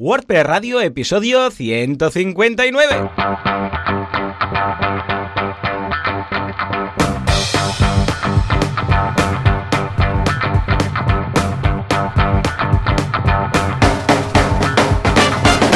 WordPress Radio, episodio 159.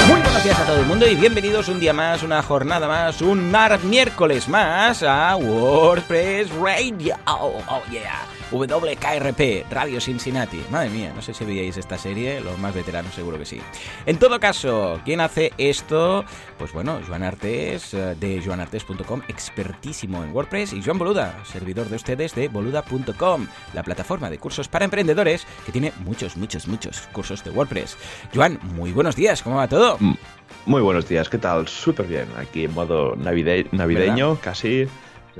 Muy buenos días a todo el mundo y bienvenidos un día más, una jornada más, un miércoles más a WordPress Radio. Oh, oh, yeah. WKRP, Radio Cincinnati. Madre mía, no sé si veíais esta serie, los más veteranos seguro que sí. En todo caso, ¿quién hace esto? Pues bueno, Joan Artes eh, de joanartes.com, expertísimo en WordPress, y Joan Boluda, servidor de ustedes de boluda.com, la plataforma de cursos para emprendedores que tiene muchos, muchos, muchos cursos de WordPress. Joan, muy buenos días, ¿cómo va todo? Muy buenos días, ¿qué tal? Súper bien, aquí en modo navide- navideño, casi.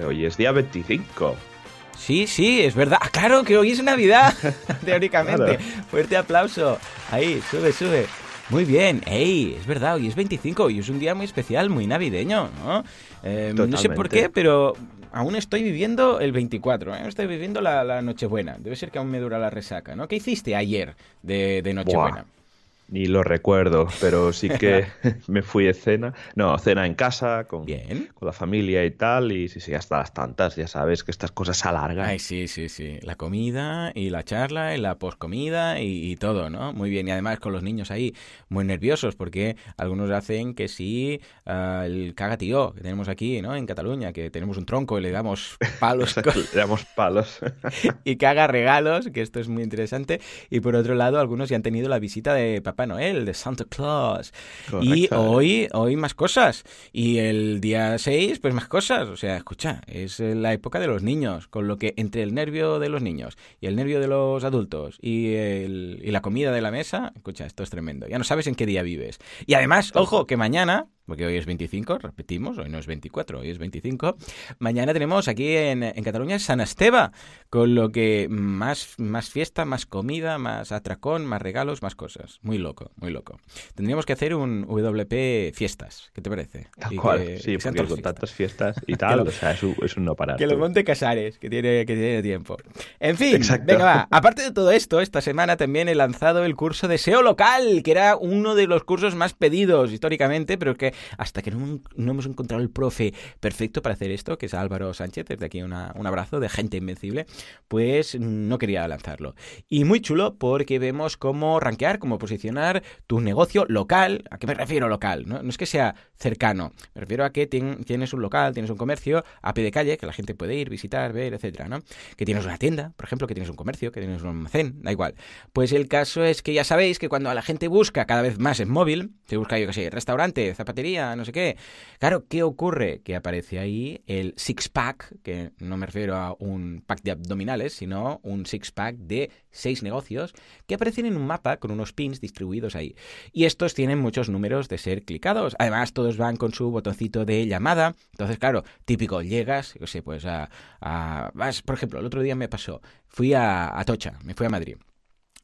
Hoy es día 25. Sí, sí, es verdad. Ah, claro que hoy es Navidad, teóricamente. Claro. Fuerte aplauso. Ahí, sube, sube. Muy bien, ey, es verdad, hoy es 25 y es un día muy especial, muy navideño, ¿no? Eh, no sé por qué, pero aún estoy viviendo el 24, ¿eh? estoy viviendo la, la Nochebuena. Debe ser que aún me dura la resaca, ¿no? ¿Qué hiciste ayer de, de Nochebuena? Ni lo recuerdo, pero sí que me fui de cena. No, cena en casa, con, Bien. con la familia y tal. Y sí, sí, hasta las tantas, ya sabes que estas cosas se alargan. Ay, sí, sí, sí. La comida y la charla y la poscomida y, y todo, ¿no? Muy bien. Y además con los niños ahí muy nerviosos porque algunos hacen que sí, ah, el caga tío que tenemos aquí, ¿no? En Cataluña, que tenemos un tronco y le damos palos con- Le damos palos. y que haga regalos, que esto es muy interesante. Y por otro lado, algunos ya han tenido la visita de Papá Noel, de Santa Claus. Y hoy, hoy más cosas. Y el día 6, pues más cosas. O sea, escucha, es la época de los niños, con lo que entre el nervio de los niños y el nervio de los adultos y, el- y la comida de la mesa, escucha, esto es tremendo. Ya no sabes en qué día vives. Y además, ojo, que mañana, porque hoy es 25, repetimos, hoy no es 24, hoy es 25, mañana tenemos aquí en, en Cataluña San Esteba, con lo que más, más fiesta, más comida, más atracón, más regalos, más cosas. Muy loco, muy loco. Tendríamos que hacer un WP fiestas, ¿qué te parece? Tal cual, que- sí, que porque con fiestas. tantas fiestas y tal, lo- o sea, es un, es un no parar. Que lo tú. monte Casares, que tiene, que tiene tiempo. En fin, Exacto. venga, va. Aparte de todo esto, esta semana también he lanzado el curso de SEO local, que era uno de los cursos más pedidos históricamente, pero que hasta que no, hemos encontrado el profe perfecto para hacer esto, que es Álvaro Sánchez, desde aquí un abrazo de gente invencible, pues no quería lanzarlo. Y muy chulo porque vemos cómo rankear, cómo posicionar tu negocio local. ¿A qué me refiero local? No, es que sea cercano, me refiero a que tien- tienes un local, tienes un comercio a pie de calle, que la gente puede ir, visitar, ver, etcétera, ¿no? Que tienes una tienda, por ejemplo, que tienes un comercio, que tienes un almacén, da igual. Pues el caso es que ya sabéis que cuando la gente busca cada vez más en móvil, se busca, yo qué sé, restaurante, zapatería, no sé qué. Claro, ¿qué ocurre? Que aparece ahí el six pack, que no me refiero a un pack de abdominales, sino un six pack de seis negocios que aparecen en un mapa con unos pins distribuidos ahí. Y estos tienen muchos números de ser clicados. Además, todos van con su botoncito de llamada. Entonces, claro, típico, llegas, yo sé, pues a, a- vas, por ejemplo, el otro día me pasó, fui a, a Tocha, me fui a Madrid.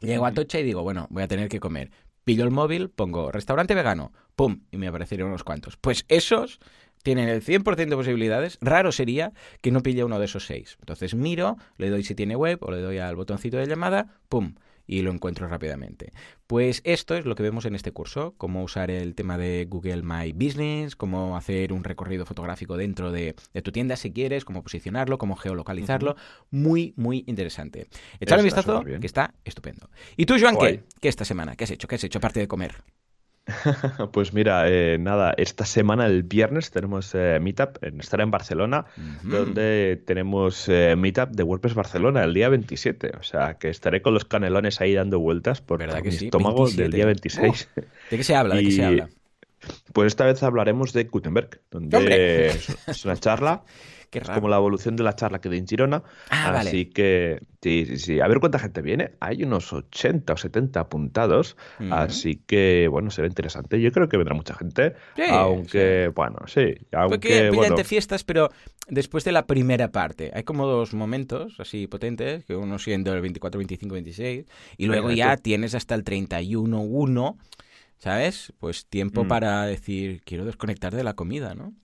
Llego a Tocha y digo, bueno, voy a tener que comer. Pillo el móvil, pongo restaurante vegano, pum, y me aparecieron unos cuantos. Pues esos tienen el 100% de posibilidades. Raro sería que no pille uno de esos seis. Entonces miro, le doy si tiene web o le doy al botoncito de llamada, pum, y lo encuentro rápidamente. Pues esto es lo que vemos en este curso, cómo usar el tema de Google My Business, cómo hacer un recorrido fotográfico dentro de, de tu tienda si quieres, cómo posicionarlo, cómo geolocalizarlo. Muy, muy interesante. Echale un vistazo, que está estupendo. ¿Y tú, Joan, qué? ¿Qué esta semana? ¿Qué has hecho? ¿Qué has hecho aparte de comer? Pues mira, eh, nada, esta semana, el viernes, tenemos eh, Meetup, en, estará en Barcelona, donde tenemos eh, Meetup de WordPress Barcelona el día 27. O sea, que estaré con los canelones ahí dando vueltas por, ¿Verdad por mi sí? estómago 27. del día 26. ¿De qué se habla? ¿De qué se habla? Pues esta vez hablaremos de Gutenberg, donde es una charla, Qué es raro. como la evolución de la charla que di en Girona. Ah, vale. Así que, sí, sí, sí. A ver cuánta gente viene. Hay unos 80 o 70 apuntados. Ujú. Así que, bueno, será interesante. Yo creo que vendrá mucha gente. Sí, aunque, bueno, sí. Porque Aunque, pilla bueno, fiestas, pero después de la primera parte. Hay como dos momentos así potentes, que uno siendo el 24, 25, 26, y luego ya tienes hasta el 31, 1, ¿sabes? Pues tiempo Mm. para decir, quiero desconectar de la comida, ¿no?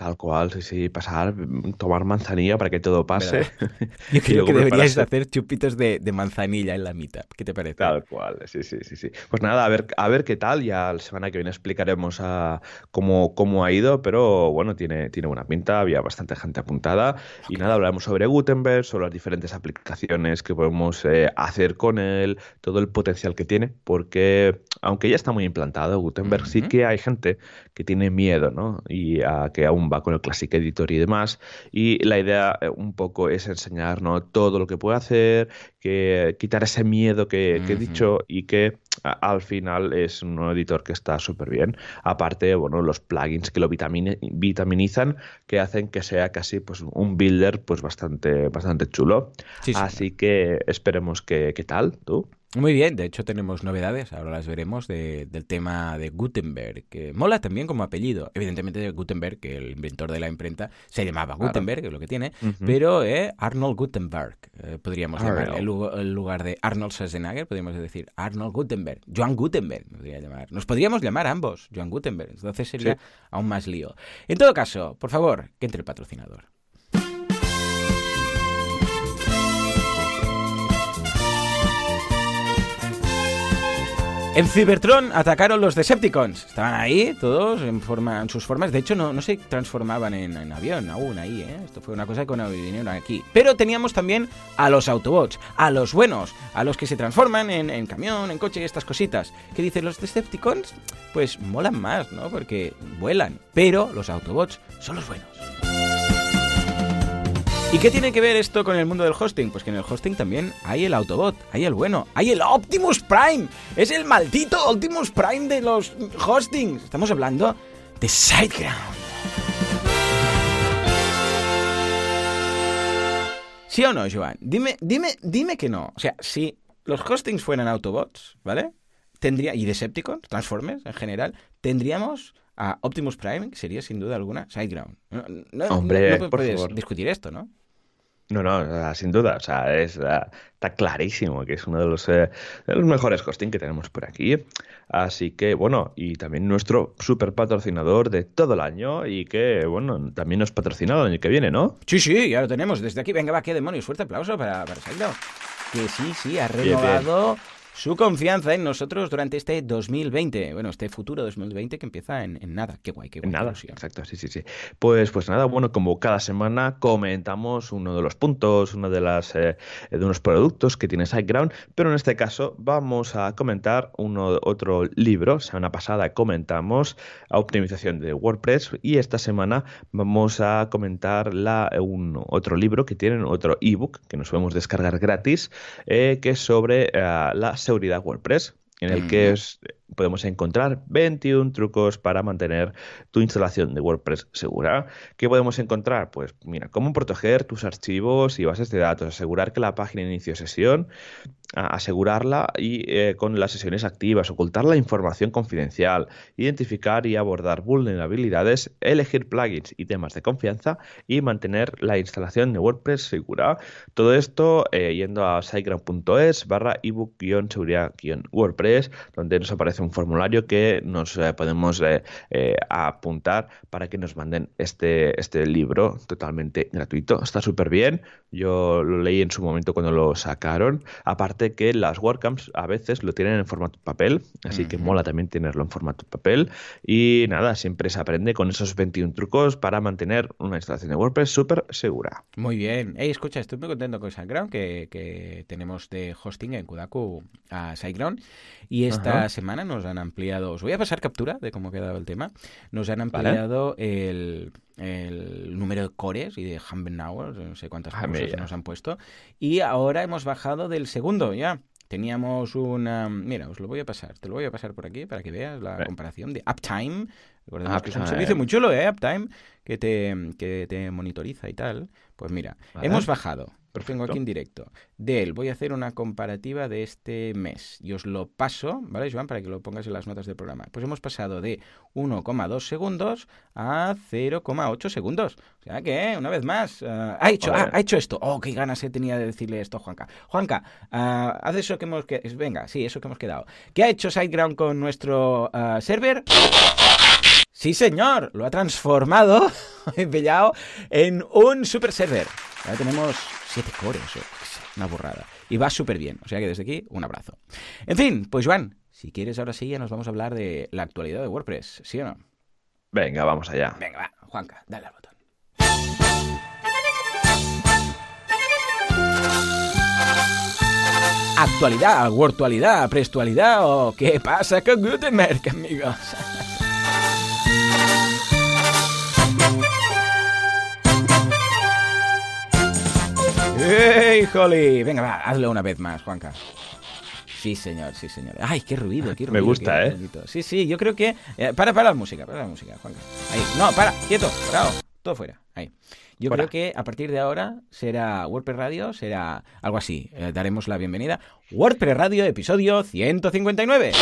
Tal cual, sí, sí, pasar, tomar manzanilla para que todo pase. Yo creo que deberíais hacer chupitos de, manzanilla en la mitad. ¿Qué te parece? Tal cual, sí, sí, sí, sí. Pues nada, a ver, a ver qué tal. Ya la semana que viene explicaremos a cómo, cómo ha ido, pero bueno, tiene, tiene buena pinta, había bastante gente apuntada. Y nada, hablaremos sobre Gutenberg, sobre las diferentes aplicaciones que podemos eh, hacer con él, todo el potencial que tiene, porque aunque ya está muy implantado Gutenberg, sí que hay gente que tiene miedo, ¿no? Y a que aún va con el Classic Editor y demás. Y la idea eh, un poco es enseñarnos todo lo que puede hacer, que quitar ese miedo que, he dicho y que al final es un editor que está súper bien. Aparte, bueno, los plugins que lo vitaminizan, que hacen que sea casi pues, un builder pues bastante, bastante chulo. Así que esperemos que, ¿qué tal tú? Muy bien, de hecho tenemos novedades, ahora las veremos, del tema de Gutenberg, que mola también como apellido. Evidentemente Gutenberg, que el inventor de la imprenta, se llamaba Gutenberg, que es lo que tiene, pero eh, Arnold Gutenberg, eh, podríamos llamar, en lugar de Arnold Schwarzenegger, podríamos decir Arnold Gutenberg, Joan Gutenberg, podría llamar. Nos podríamos llamar ambos, Joan Gutenberg, entonces sería aún más lío. En todo caso, por favor, que entre el patrocinador. En Cybertron atacaron los Decepticons. Estaban ahí todos en, forma, en sus formas. De hecho, no, no se transformaban en, avión aún ahí. ¿eh? Esto fue una cosa que cuando vinieron aquí. Pero teníamos también a los Autobots, a los buenos, a los que se transforman en, camión, en coche y estas cositas. ¿Qué dicen los Decepticons? Pues molan más, ¿no? Porque vuelan. Pero los Autobots son los buenos. ¿Y qué tiene que ver esto con el mundo del hosting? Pues que en el hosting también hay el Autobot, hay el bueno, hay el Optimus Prime. Es el maldito Optimus Prime de los hostings. Estamos hablando de SiteGround. ¿Sí o no, Joan? Dime, dime, dime que no. O sea, si los hostings fueran Autobots, ¿vale? Tendría, y Decepticons, Transformers en general, tendríamos a Optimus Prime, que sería sin duda alguna SiteGround. No, Hombre, no puedes discutir esto, ¿no? No, no, sin duda. O sea, es, está clarísimo que es uno de los, eh, de los, mejores hosting que tenemos por aquí. Así que, bueno, y también nuestro super patrocinador de todo el año y que, bueno, también nos patrocina el año que viene, ¿no? Sí, sí, ya lo tenemos. Desde aquí, venga, va, qué demonios. Fuerte aplauso para, para Que sí, sí, ha renovado su confianza en nosotros durante este 2020. Bueno, este futuro 2020 que empieza en, nada. Qué guay, qué guay. En nada, exacto, sí, sí, sí. Pues, pues nada, bueno, como cada semana comentamos uno de los puntos, uno de, las, eh, de unos productos que tiene SiteGround, pero en este caso vamos a comentar uno, otro libro. Semana pasada comentamos optimización de WordPress y esta semana vamos a comentar la, un, otro libro que tienen otro ebook que nos podemos descargar gratis, eh, que es sobre eh, la seguridad WordPress, en el que podemos encontrar 21 trucos para mantener tu instalación de WordPress segura. ¿Qué podemos encontrar? Pues mira, cómo proteger tus archivos y bases de datos, asegurar que la página inicio sesión asegurarla y eh, con las sesiones activas, ocultar la información confidencial, identificar y abordar vulnerabilidades, elegir plugins y temas de confianza y mantener la instalación de WordPress segura. Todo esto eh, yendo a siteground.es barra ebook-seguridad-wordpress, donde nos aparece un formulario que nos eh, podemos apuntar para que nos manden este, este libro totalmente gratuito. Está súper bien. Yo lo leí en su momento cuando lo sacaron. Aparte que las WordCamps a veces lo tienen en formato papel, así que mola también tenerlo en formato papel. Y nada, siempre se aprende con esos 21 trucos para mantener una instalación de WordPress súper segura. Muy bien. Hey, escucha, estoy muy contento con SiteGround, que, que tenemos de hosting en Kudaku a SiteGround. Y esta semana nos han ampliado, os voy a pasar captura de cómo ha quedado el tema, nos han ampliado el el número de cores y de Hours, no sé cuántas ah, cosas nos han puesto. Y ahora hemos bajado del segundo ya. Teníamos una... Mira, os lo voy a pasar. Te lo voy a pasar por aquí para que veas la comparación de Uptime. Recordemos que es un servicio muy chulo, ¿eh? Uptime, que te, que te monitoriza y tal. Pues mira, hemos bajado Perfecto. Tengo aquí en directo. De él voy a hacer una comparativa de este mes y os lo paso, ¿vale, Joan? Para que lo pongas en las notas del programa. Pues hemos pasado de 1,2 segundos a 0,8 segundos. O sea que, una vez más, ah, ha, hecho, ha, hecho esto. Oh, qué ganas he tenía de decirle esto a Juanca. Juanca, uh, haz eso que hemos... quedado. Venga, sí, eso que hemos quedado. ¿Qué ha hecho SiteGround con nuestro ah, server? Sí, señor, lo ha transformado, pillado, en un super server. Ahora tenemos siete cores, una borrada. Y va súper bien, o sea que desde aquí, un abrazo. En fin, pues Juan, si quieres ahora sí ya nos vamos a hablar de la actualidad de WordPress, ¿sí o no? Venga, vamos allá. Venga, va, Juanca, dale al botón. Actualidad, virtualidad, prestualidad o qué pasa con Gutenberg, amigos. ¡Hey, Holly! Venga, va, hazlo una vez más, Juanca. Sí, señor, sí, señor. Ay, qué ruido, qué ruido. Me gusta, ¿eh? Sí, sí, yo creo que... Eh, para, para la música, para la música, Juanca. Ahí. No, para, quieto, parado. Todo fuera. Ahí. Yo creo que a partir de ahora será WordPress Radio, será algo así. Eh, daremos la bienvenida. WordPress Radio, episodio 159.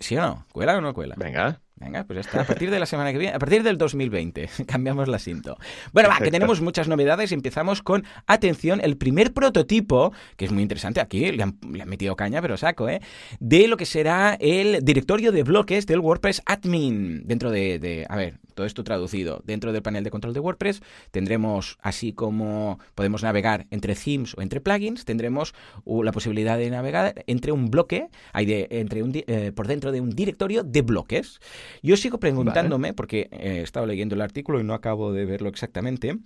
¿Sí o no? ¿Cuela o no cuela? Venga. Venga, pues está. A partir de la semana que viene, a partir del 2020, cambiamos la cinta. Bueno, va, que tenemos muchas novedades y empezamos con, atención, el primer prototipo, que es muy interesante, aquí le han, metido caña, pero saco, ¿eh? De lo que será el directorio de bloques del WordPress Admin. Dentro de, de a ver, todo esto traducido. Dentro del panel de control de WordPress tendremos, así como podemos navegar entre themes o entre plugins, tendremos la posibilidad de navegar entre un bloque, hay de, entre un, eh, por dentro de un directorio de bloques. Yo sigo preguntándome, porque he estado leyendo el artículo y no acabo de verlo exactamente,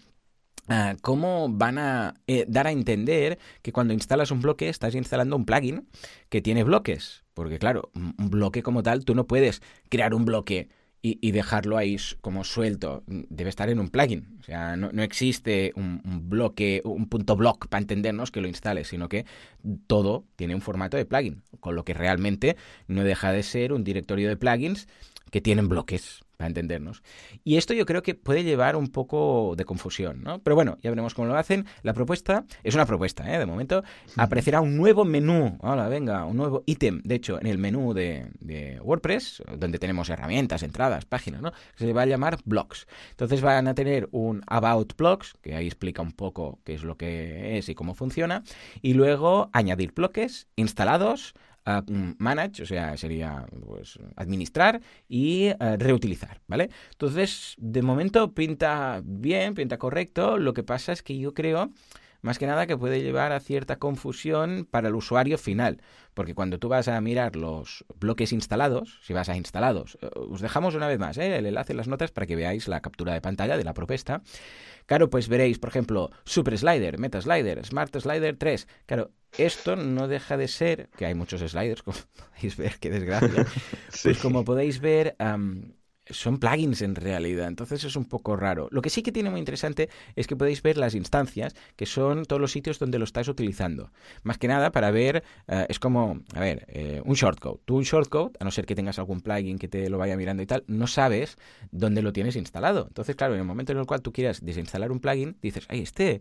ah, ¿Cómo van a eh, dar a entender que cuando instalas un bloque estás instalando un plugin que tiene bloques? Porque claro, un bloque como tal, tú no puedes crear un bloque y, dejarlo ahí como suelto. Debe estar en un plugin. O sea, no, existe un, bloque, un punto block para entendernos que lo instales, sino que todo tiene un formato de plugin. Con lo que realmente no deja de ser un directorio de plugins que tienen bloques para entendernos. Y esto yo creo que puede llevar un poco de confusión, ¿no? Pero bueno, ya veremos cómo lo hacen. La propuesta es una propuesta, ¿eh? De momento aparecerá un nuevo menú, hola, venga, un nuevo ítem, de hecho, en el menú de, WordPress, donde tenemos herramientas, entradas, páginas, ¿no? Se va a llamar Blocks. Entonces van a tener un About Blocks, que ahí explica un poco qué es lo que es y cómo funciona, y luego añadir bloques instalados, Mm, manage, o sea, sería pues, administrar y eh, reutilizar, ¿vale? Entonces, de momento pinta bien, pinta correcto. Lo que pasa es que yo creo más que nada que puede llevar a cierta confusión para el usuario final, porque cuando tú vas a mirar los bloques instalados, si vas a instalados, eh, os dejamos una vez más ¿eh? el enlace en las notas para que veáis la captura de pantalla de la propuesta. Claro, pues veréis, por ejemplo, Super Slider, Meta Slider, Smart Slider 3. Claro, esto no deja de ser, que hay muchos sliders, como podéis ver, qué desgracia. Pues como podéis ver, son plugins en realidad, entonces es un poco raro. Lo que sí que tiene muy interesante es que podéis ver las instancias, que son todos los sitios donde lo estáis utilizando. Más que nada para ver, eh, es como, a ver, eh, un shortcode. Tú un shortcode, a no ser que tengas algún plugin que te lo vaya mirando y tal, no sabes dónde lo tienes instalado. Entonces, claro, en el momento en el cual tú quieras desinstalar un plugin, dices, ay, este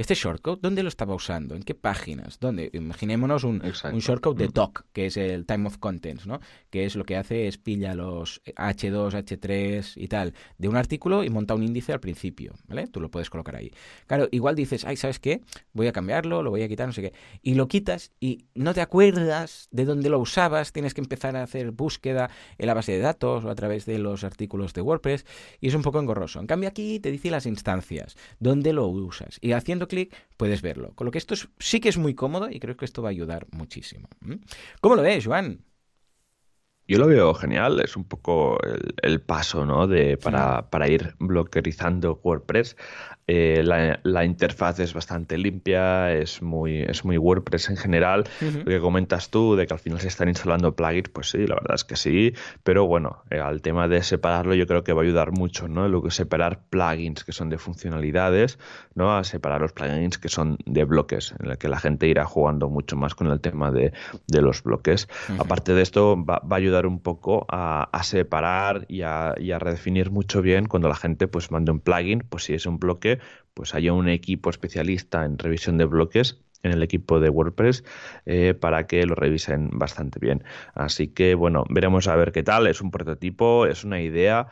este shortcode, ¿dónde lo estaba usando? ¿En qué páginas? ¿Dónde? Imaginémonos un, un shortcode de doc, que es el time of contents, ¿no? Que es lo que hace es pilla los H2, H3 y tal de un artículo y monta un índice al principio, ¿vale? Tú lo puedes colocar ahí. Claro, igual dices, ay, ¿sabes qué? Voy a cambiarlo, lo voy a quitar, no sé qué. Y lo quitas y no te acuerdas de dónde lo usabas, tienes que empezar a hacer búsqueda en la base de datos o a través de los artículos de WordPress y es un poco engorroso. En cambio aquí te dice las instancias, dónde lo usas y haciendo clic puedes verlo. Con lo que esto sí que es muy cómodo y creo que esto va a ayudar muchísimo. ¿Cómo lo ves, Juan? Yo lo veo genial, es un poco el, paso ¿no? de, para, para, ir bloquerizando WordPress. Eh, la, interfaz es bastante limpia, es muy, es muy WordPress en general. Lo que comentas tú de que al final se están instalando plugins, pues sí, la verdad es que sí. Pero bueno, eh, al tema de separarlo yo creo que va a ayudar mucho, ¿no? Lo que separar plugins que son de funcionalidades, ¿no? A separar los plugins que son de bloques, en el que la gente irá jugando mucho más con el tema de, los bloques. Aparte de esto, va, a ayudar un poco a, separar y a, redefinir mucho bien cuando la gente pues mande un plugin, pues si es un bloque, pues haya un equipo especialista en revisión de bloques en el equipo de WordPress eh, para que lo revisen bastante bien. Así que bueno, veremos a ver qué tal. Es un prototipo, es una idea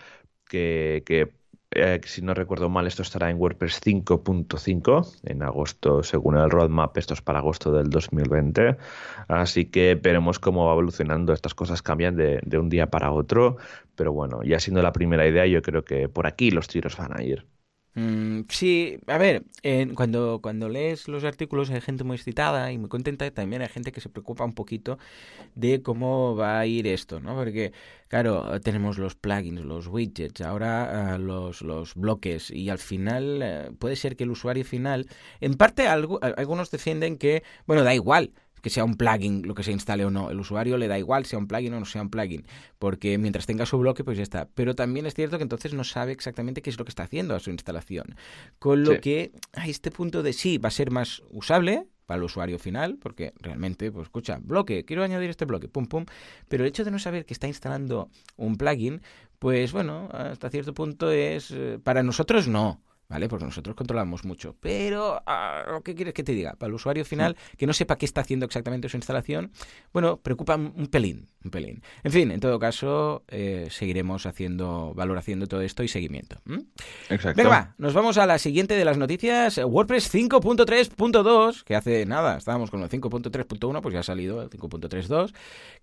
que, eh, si no recuerdo mal, esto estará en WordPress 5.5 en agosto, según el roadmap, esto es para agosto del 2020. Así que veremos cómo va evolucionando. Estas cosas cambian de, de un día para otro, pero bueno, ya siendo la primera idea, yo creo que por aquí los tiros van a ir. Mm, sí, a ver, cuando, cuando lees los artículos hay gente muy excitada y muy contenta, también hay gente que se preocupa un poquito de cómo va a ir esto, ¿no? Porque, claro, tenemos los plugins, los widgets, ahora ah, los, los bloques y al final eh, puede ser que el usuario final, en parte algunos defienden que, bueno, da igual, que sea un plugin lo que se instale o no. El usuario le da igual sea un plugin o no sea un plugin, porque mientras tenga su bloque, pues ya está. Pero también es cierto que entonces no sabe exactamente qué es lo que está haciendo a su instalación. Con lo que a este punto de sí va a ser más usable, para el usuario final, porque realmente, pues escucha, bloque, quiero añadir este bloque, pum, pum, pero el hecho de no saber que está instalando un plugin, pues bueno, hasta cierto punto es, eh, para nosotros no, ¿vale? Porque nosotros controlamos mucho. Pero, ah, ¿qué quieres que te diga? Para el usuario final, que no sepa qué está haciendo exactamente su instalación, bueno, preocupa un pelín, un pelín. En fin, en todo caso, eh, seguiremos haciendo, valoración de todo esto y seguimiento. Exacto. Venga, va, nos vamos a la siguiente de las noticias. WordPress 5.3.2, que hace nada, estábamos con el 5.3.1, pues ya ha salido el 5.3.2,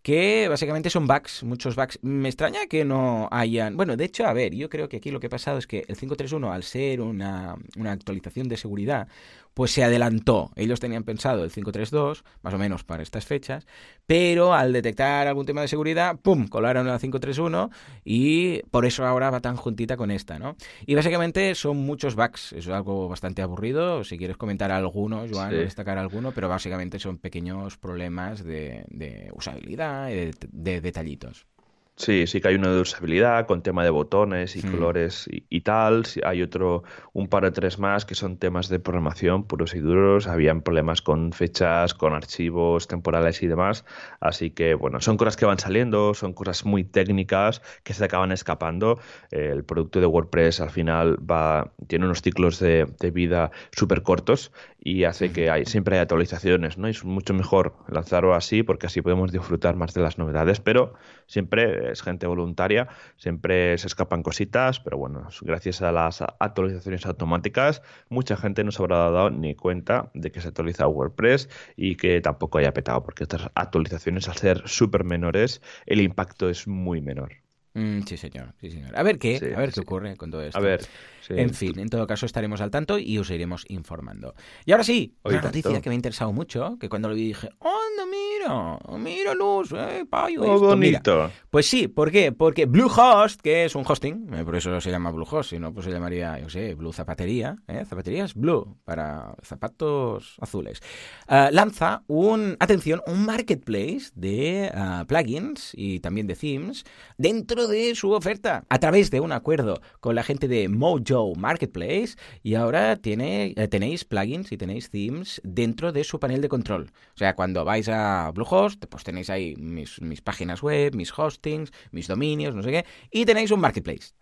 que básicamente son bugs, muchos bugs. Me extraña que no hayan... Bueno, de hecho, a ver, yo creo que aquí lo que ha pasado es que el 5.3.1, al ser un una, actualización de seguridad, pues se adelantó. Ellos tenían pensado el 532, más o menos para estas fechas, pero al detectar algún tema de seguridad, ¡pum!, colaron la 531 y por eso ahora va tan juntita con esta, ¿no? Y básicamente son muchos bugs, es algo bastante aburrido, si quieres comentar alguno, Joan, destacar alguno, pero básicamente son pequeños problemas de, usabilidad y de detallitos. Sí, sí que hay una de usabilidad con tema de botones y hmm. colores y, tal. hay otro, un par de tres más que son temas de programación puros y duros. Habían problemas con fechas, con archivos temporales y demás. Así que, bueno, son cosas que van saliendo, son cosas muy técnicas que se acaban escapando. el producto de WordPress al final va, tiene unos ciclos de, de vida súper cortos y hace que hay, siempre hay actualizaciones, ¿no? Y es mucho mejor lanzarlo así porque así podemos disfrutar más de las novedades, pero siempre es gente voluntaria, siempre se escapan cositas, pero bueno, gracias a las actualizaciones automáticas, mucha gente no se habrá dado ni cuenta de que se actualiza WordPress y que tampoco haya petado, porque estas actualizaciones, al ser súper menores, el impacto es muy menor. Mm, sí, señor, sí, señor. A ver qué, a ver qué ocurre con todo esto. A ver. En fin, en todo caso estaremos al tanto y os iremos informando. Y ahora sí, una noticia que me ha interesado mucho, que cuando lo vi dije, ¡anda, mira! ¡Mira, Luz! ¡Eh, payo! Oh, bonito! Pues sí, ¿por qué? Porque Bluehost, que es un hosting, eh, por eso se llama Bluehost, si no, pues se llamaría, yo sé, Blue Zapatería, ¿eh? Zapaterías Blue, para zapatos azules. Eh, lanza un, atención, un marketplace de plugins y también de themes dentro de su oferta a través de un acuerdo con la gente de Mojo Marketplace y ahora tiene, eh, tenéis plugins y tenéis themes dentro de su panel de control. O sea, cuando vais a Bluehost, pues tenéis ahí mis, mis páginas web, mis hostings, mis dominios, no sé qué, y tenéis un marketplace.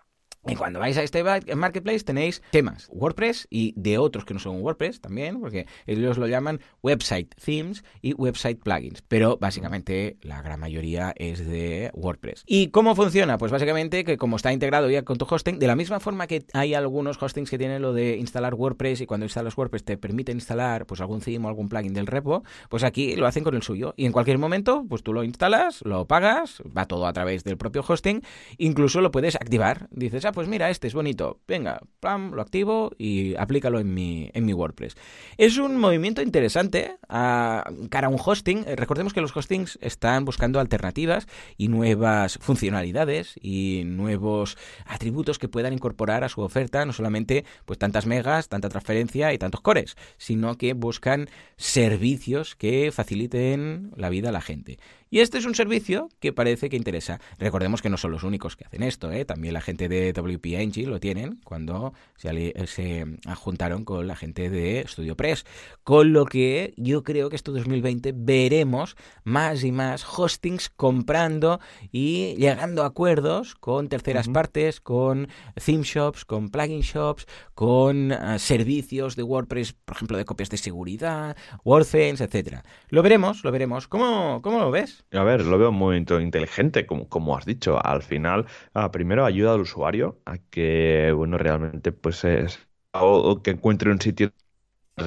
Y cuando vais a este marketplace tenéis temas WordPress y de otros que no son WordPress también, porque ellos lo llaman website themes y website plugins, pero básicamente la gran mayoría es de WordPress. ¿Y cómo funciona? Pues básicamente que como está integrado ya con tu hosting, de la misma forma que hay algunos hostings que tienen lo de instalar WordPress y cuando instalas WordPress te permite instalar pues algún theme o algún plugin del repo, pues aquí lo hacen con el suyo y en cualquier momento pues tú lo instalas, lo pagas, va todo a través del propio hosting, incluso lo puedes activar, dices, ah, pues mira, este es bonito, venga, plam, lo activo y aplícalo en mi, en mi WordPress. Es un movimiento interesante a cara a un hosting. Eh, recordemos que los hostings están buscando alternativas y nuevas funcionalidades y nuevos atributos que puedan incorporar a su oferta, no solamente pues tantas megas, tanta transferencia y tantos cores, sino que buscan servicios que faciliten la vida a la gente. Y este es un servicio que parece que interesa. Recordemos que no son los únicos que hacen esto, ¿eh? también la gente de WP Engine lo tienen cuando se, se juntaron con la gente de StudioPress. Con lo que yo creo que este 2020 veremos más y más hostings comprando y llegando a acuerdos con terceras partes, con theme shops, con plugin shops, con ah, servicios de WordPress, por ejemplo, de copias de seguridad, WordFence, etcétera. Lo veremos, lo veremos. ¿Cómo, cómo lo ves? A ver, lo veo muy inteligente, como, como has dicho. Al final, ah, primero ayuda al usuario a que, bueno, realmente, pues es, o, que encuentre un sitio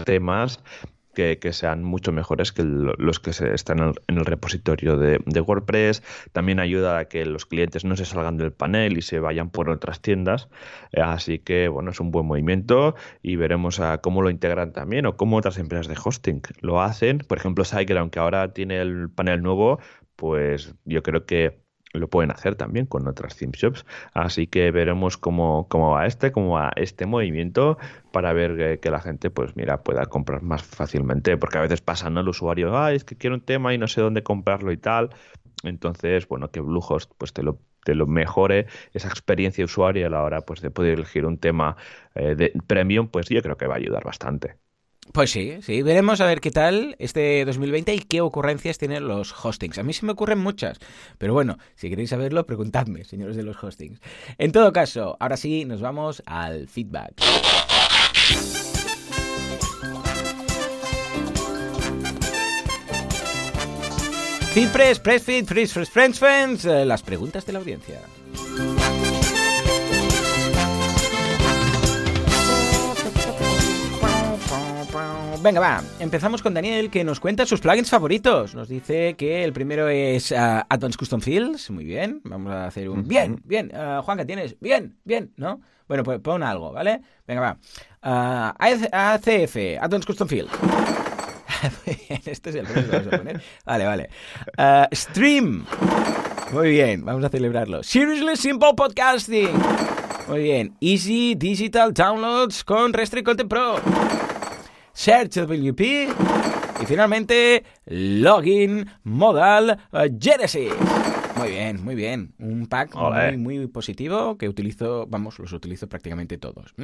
temas que, sean mucho mejores que los que están en el, repositorio de, WordPress. También ayuda a que los clientes no se salgan del panel y se vayan por otras tiendas. Eh, así que, bueno, es un buen movimiento y veremos a cómo lo integran también o cómo otras empresas de hosting lo hacen. Por ejemplo, SiteGround, que ahora tiene el panel nuevo, pues yo creo que lo pueden hacer también con otras theme shops. Así que veremos cómo, cómo va este, cómo va este movimiento para ver que, la gente, pues mira, pueda comprar más fácilmente. Porque a veces pasa, ¿no? El usuario, ah, es que quiero un tema y no sé dónde comprarlo y tal. Entonces, bueno, que Bluehost pues te lo te lo mejore esa experiencia usuaria a la hora pues de poder elegir un tema eh, de premium, pues yo creo que va a ayudar bastante. Pues sí, sí, veremos a ver qué tal este 2020 y qué ocurrencias tienen los hostings. A mí se me ocurren muchas, pero bueno, si queréis saberlo, preguntadme, señores de los hostings. En todo caso, ahora sí, nos vamos al feedback. Feedpress, Pressfeed, Freeze, Friends, Friends, eh, las preguntas de la audiencia. Venga, va. Empezamos con Daniel, que nos cuenta sus plugins favoritos. Nos dice que el primero es uh, Advanced Custom Fields. Muy bien. Vamos a hacer un... Bien, bien. Uh, Juan, ¿qué tienes? Bien, bien, ¿no? Bueno, pues pon algo, ¿vale? Venga, va. Uh, ACF, Advanced Custom Fields. este es el primero que vamos a poner. Vale, vale. stream. Muy bien, vamos a celebrarlo. Seriously Simple Podcasting. Muy bien. Easy Digital Downloads con Restrict Content Pro. Search WP y finalmente Login Modal Genesis. Muy bien, muy bien. Un pack muy, muy positivo que utilizo, vamos, los utilizo prácticamente todos.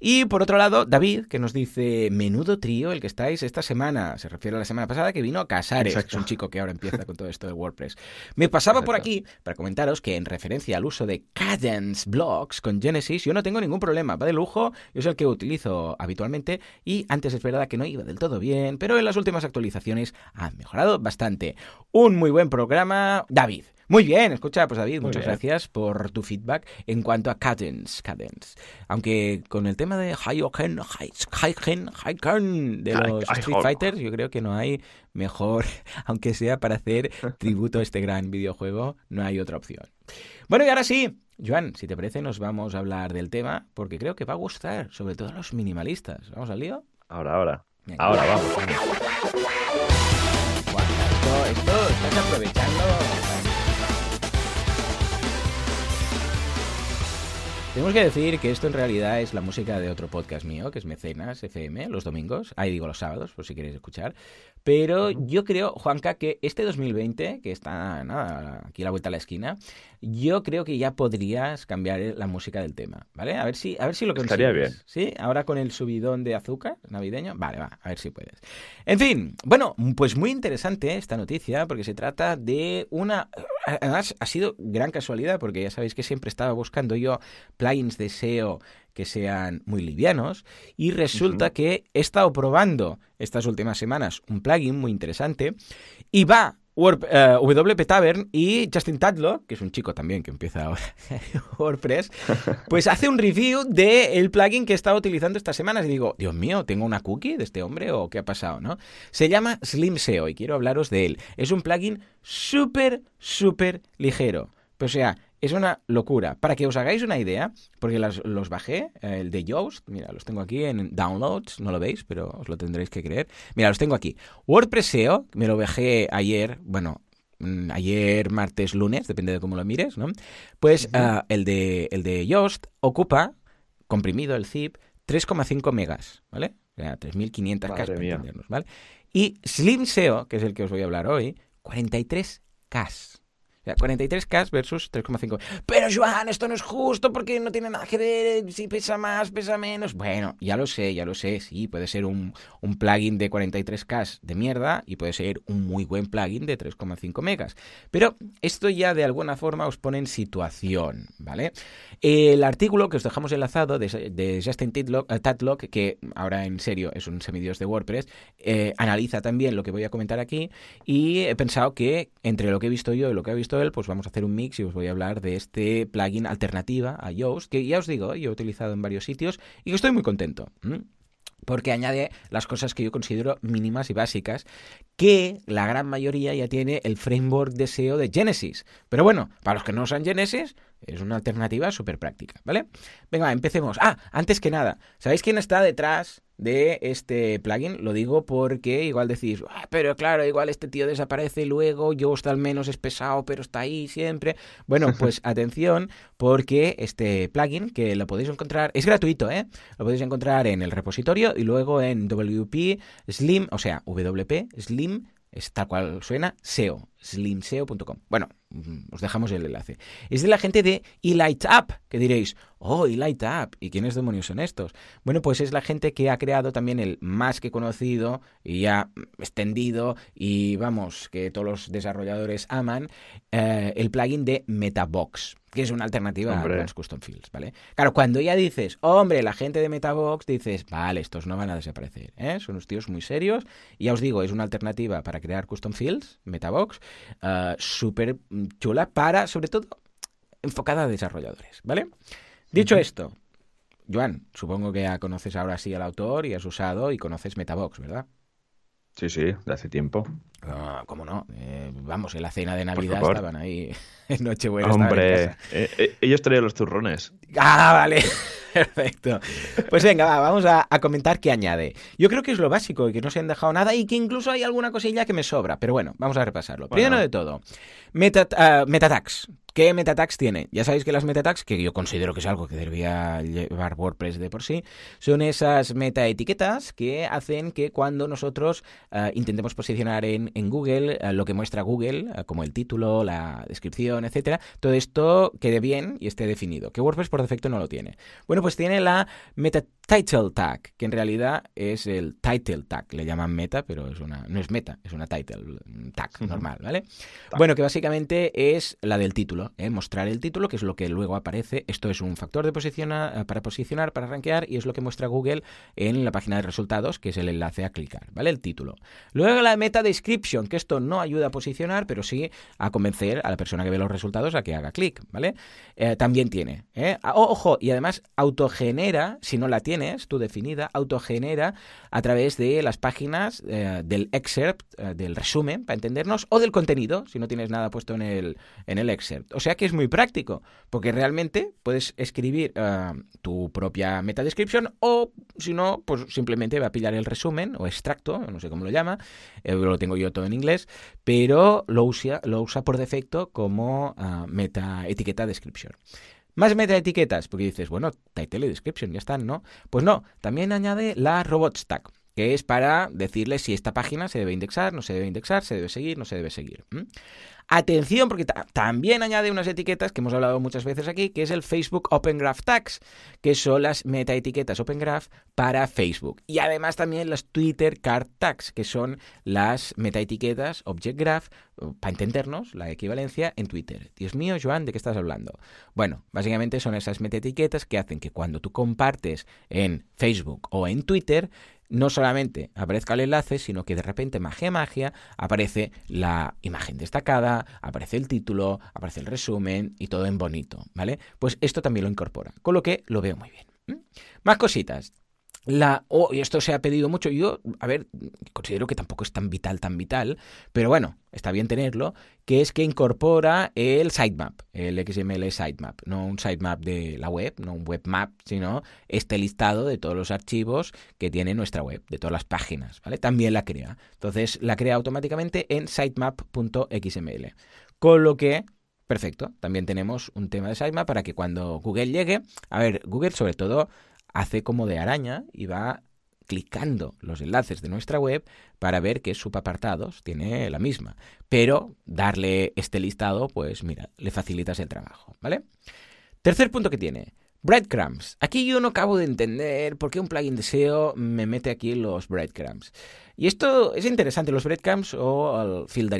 Y por otro lado, David, que nos dice, menudo trío el que estáis esta semana. Se refiere a la semana pasada que vino a Casares, que es un chico que ahora empieza con todo esto de WordPress. Me pasaba por aquí para comentaros que en referencia al uso de Cadence Blocks con Genesis, yo no tengo ningún problema, va de lujo, yo es el que utilizo habitualmente y antes es verdad que no iba del todo bien, pero en las últimas actualizaciones ha mejorado bastante. Un muy buen programa, David. Muy bien, escucha, pues David, muchas gracias por tu feedback en cuanto a Cadence, Cadence. Aunque con el tema de Hayoken, Haiken, Haiken de los Street Fighters, yo creo que no hay mejor, aunque sea para hacer tributo a este gran videojuego, no hay otra opción. Bueno, y ahora sí, Joan, si te parece, nos vamos a hablar del tema, porque creo que va a gustar, sobre todo a los minimalistas. ¿Vamos al lío? Ahora, ahora. Ahora vamos. esto, esto, estás aprovechando Tenemos que decir que esto en realidad es la música de otro podcast mío, que es Mecenas FM, los domingos. Ahí digo los sábados, por si queréis escuchar. Pero yo creo, Juanca, que este 2020, que está nada, aquí a la vuelta a la esquina, yo creo que ya podrías cambiar la música del tema, ¿vale? A ver si, a ver si lo consigues. Estaría bien. ¿Sí? Ahora con el subidón de azúcar navideño. Vale, va, a ver si puedes. En fin, bueno, pues muy interesante esta noticia, porque se trata de una... Además, ha sido gran casualidad, porque ya sabéis que siempre estaba buscando yo plugins de SEO que sean muy livianos. Y resulta que he estado probando estas últimas semanas un plugin muy interesante y va eh, WP Tavern y Justin Tadlock, que es un chico también que empieza ahora WordPress, pues hace un review del plugin que he estado utilizando estas semanas y digo, Dios mío, ¿tengo una cookie de este hombre o qué ha pasado? ¿no? Se llama Slim SEO y quiero hablaros de él. Es un plugin súper, súper ligero. O sea, es una locura. Para que os hagáis una idea, porque los bajé, eh, el de Yoast, mira, los tengo aquí en downloads, no lo veis, pero os lo tendréis que creer. Mira, los tengo aquí. WordPress SEO, me lo bajé ayer, bueno, mm, ayer, martes, lunes, depende de cómo lo mires, ¿no? Pues ah, el, de, el de Yoast ocupa, comprimido el zip, 3,5 megas, ¿vale? O sea, 3.500 K para entendernos, ¿vale? Y Slim SEO, que es el que os voy a hablar hoy, 43 K. O sea, 43K versus 3,5. Pero Joan, esto no es justo porque no tiene nada que ver si pesa más, pesa menos. Bueno, ya lo sé, ya lo sé. Sí, puede ser un, un plugin de 43K de mierda y puede ser un muy buen plugin de 3,5 megas. Pero esto ya de alguna forma os pone en situación, ¿vale? El artículo que os dejamos enlazado de, Justin Tatlock, que ahora en serio es un semidios de WordPress, eh, analiza también lo que voy a comentar aquí y he pensado que entre lo que he visto yo y lo que ha visto él, pues vamos a hacer un mix y os voy a hablar de este plugin alternativa a Yoast, que ya os digo, yo he utilizado en varios sitios y que estoy muy contento porque añade las cosas que yo considero mínimas y básicas, que la gran mayoría ya tiene el framework de SEO de Genesis. Pero bueno, para los que no usan Genesis, es una alternativa súper práctica, ¿vale? Venga, empecemos. Ah, antes que nada, ¿sabéis quién está detrás de este plugin? Lo digo porque igual decís, ah, pero claro, igual este tío desaparece luego, yo al menos es pesado, pero está ahí siempre. Bueno, pues atención, porque este plugin, que lo podéis encontrar, es gratuito, ¿eh? Lo podéis encontrar en el repositorio y luego en WP Slim, o sea, WP Slim, es tal cual suena, SEO, slimseo.com. Bueno, os dejamos el enlace. Es de la gente de Elite App, que diréis, oh, Elite App, ¿y quiénes demonios son estos? Bueno, pues es la gente que ha creado también el más que conocido y ya extendido y vamos, que todos los desarrolladores aman, eh, el plugin de Metabox que es una alternativa a los custom fields, ¿vale? Claro, cuando ya dices, hombre, la gente de Metabox, dices, vale, estos no van a desaparecer, ¿eh? Son unos tíos muy serios. Y ya os digo, es una alternativa para crear custom fields, Metabox, uh, súper chula para, sobre todo, enfocada a desarrolladores, ¿vale? Dicho esto, Joan, supongo que ya conoces ahora sí al autor y has usado y conoces Metabox, ¿verdad? Sí, sí, de hace tiempo. Ah, ¿Cómo no? Eh, vamos, en la cena de Navidad estaban ahí en Nochebuena. Hombre, eh, eh, ellos traían los turrones. Ah, vale. Perfecto. Pues venga, vamos a, comentar qué añade. Yo creo que es lo básico y que no se han dejado nada y que incluso hay alguna cosilla que me sobra. Pero bueno, vamos a repasarlo. Primero de todo, meta, uh, metatags. ¿Qué metatags tiene? Ya sabéis que las metatags, que yo considero que es algo que debería llevar WordPress de por sí, son esas metaetiquetas que hacen que cuando nosotros uh, intentemos posicionar en, en Google uh, lo que muestra Google, como el título, la descripción, etcétera, todo esto quede bien y esté definido. Que WordPress por defecto no lo tiene. Bueno, pues tiene la meta title tag, que en realidad es el title tag. Le llaman meta, pero es una, no es meta, es una title tag normal, ¿vale? Bueno, que básicamente es la del título, ¿eh? mostrar el título, que es lo que luego aparece. Esto es un factor de posicionar, eh, para posicionar, para rankear, y es lo que muestra Google en la página de resultados, que es el enlace a clicar, ¿vale? El título. Luego la meta description, que esto no ayuda a posicionar, pero sí a convencer a la persona que ve los resultados a que haga clic, ¿vale? Eh, también tiene. ojo, y además autogenera, si no la tienes tú definida, autogenera a través de las páginas del excerpt, del resumen, para entendernos, o del contenido, si no tienes nada puesto en el, en el excerpt. O sea que es muy práctico, porque realmente puedes escribir eh, tu propia meta description o, si no, pues simplemente va a pillar el resumen o extracto, no sé cómo lo llama, lo tengo yo todo en inglés, pero lo usa, lo usa por defecto como meta etiqueta description. Más metaetiquetas, porque dices, bueno, title y description, ya están, ¿no? Pues no, también añade la robot stack, que es para decirle si esta página se debe indexar, no se debe indexar, se debe seguir, no se debe seguir. Atención, porque también añade unas etiquetas que hemos hablado muchas veces aquí, que es el Facebook Open Graph Tags, que son las metaetiquetas Open Graph para Facebook. Y además también las Twitter Card Tags, que son las metaetiquetas Object Graph, para entendernos, la equivalencia en Twitter. Dios mío, Joan, ¿de qué estás hablando? Bueno, básicamente son esas metaetiquetas que hacen que cuando tú compartes en Facebook o en Twitter, no solamente aparezca el enlace, sino que de repente, magia, magia, aparece la imagen destacada, aparece el título, aparece el resumen y todo en bonito, ¿vale? Pues esto también lo incorpora, con lo que lo veo muy bien. Más cositas. La, oh, y esto se ha pedido mucho. Yo, a ver, considero que tampoco es tan vital, tan vital, pero bueno, está bien tenerlo, que es que incorpora el sitemap, el XML sitemap, no un sitemap de la web, no un webmap, sino este listado de todos los archivos que tiene nuestra web, de todas las páginas, ¿vale? También la crea. Entonces, la crea automáticamente en sitemap.xml. Con lo que Perfecto, también tenemos un tema de sitemap para que cuando Google llegue, a ver, Google sobre todo hace como de araña y va clicando los enlaces de nuestra web para ver qué subapartados tiene la misma. Pero darle este listado, pues mira, le facilitas el trabajo, ¿vale? Tercer punto que tiene, breadcrumbs. Aquí yo no acabo de entender por qué un plugin de SEO me mete aquí los breadcrumbs. Y esto es interesante. Los breadcrumbs o el fil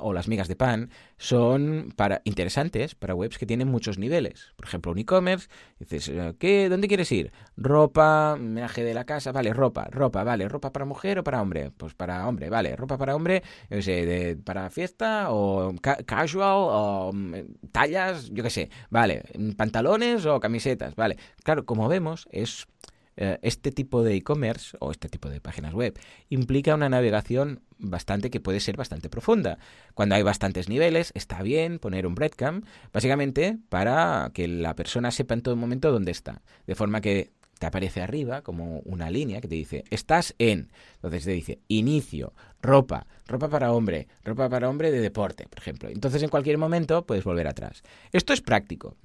o las migas de pan son para, interesantes para webs que tienen muchos niveles. Por ejemplo, un e-commerce, dices, eh, ¿qué, ¿dónde quieres ir? Ropa, menaje de la casa, vale, ropa, ropa, vale, ropa para mujer o para hombre, pues para hombre, vale, ropa para hombre, yo sé, de, para fiesta o casual o mm, tallas, yo qué sé, vale, pantalones o camisetas, vale. Claro, como vemos, es este tipo de e-commerce o este tipo de páginas web implica una navegación bastante que puede ser bastante profunda. Cuando hay bastantes niveles, está bien poner un breadcrumb, básicamente para que la persona sepa en todo momento dónde está, de forma que te aparece arriba como una línea que te dice, estás en. Entonces te dice, inicio, ropa, ropa para hombre, ropa para hombre de deporte, por ejemplo. Entonces en cualquier momento puedes volver atrás. Esto es práctico.